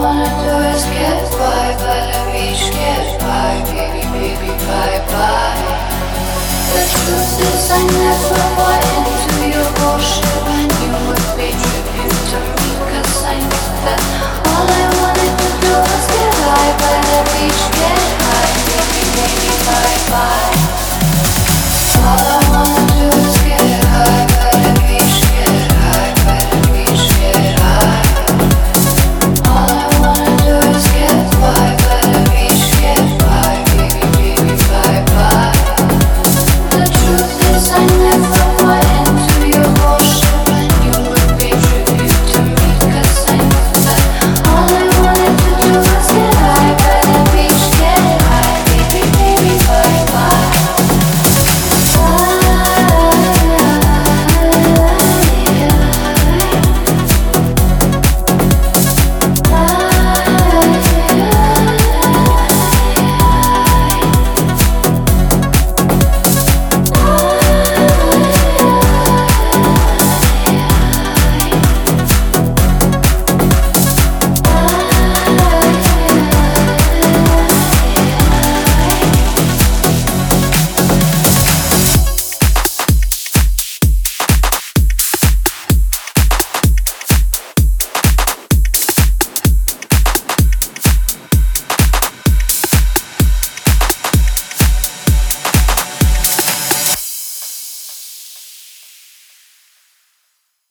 wanna do is get by, but the beach, get by.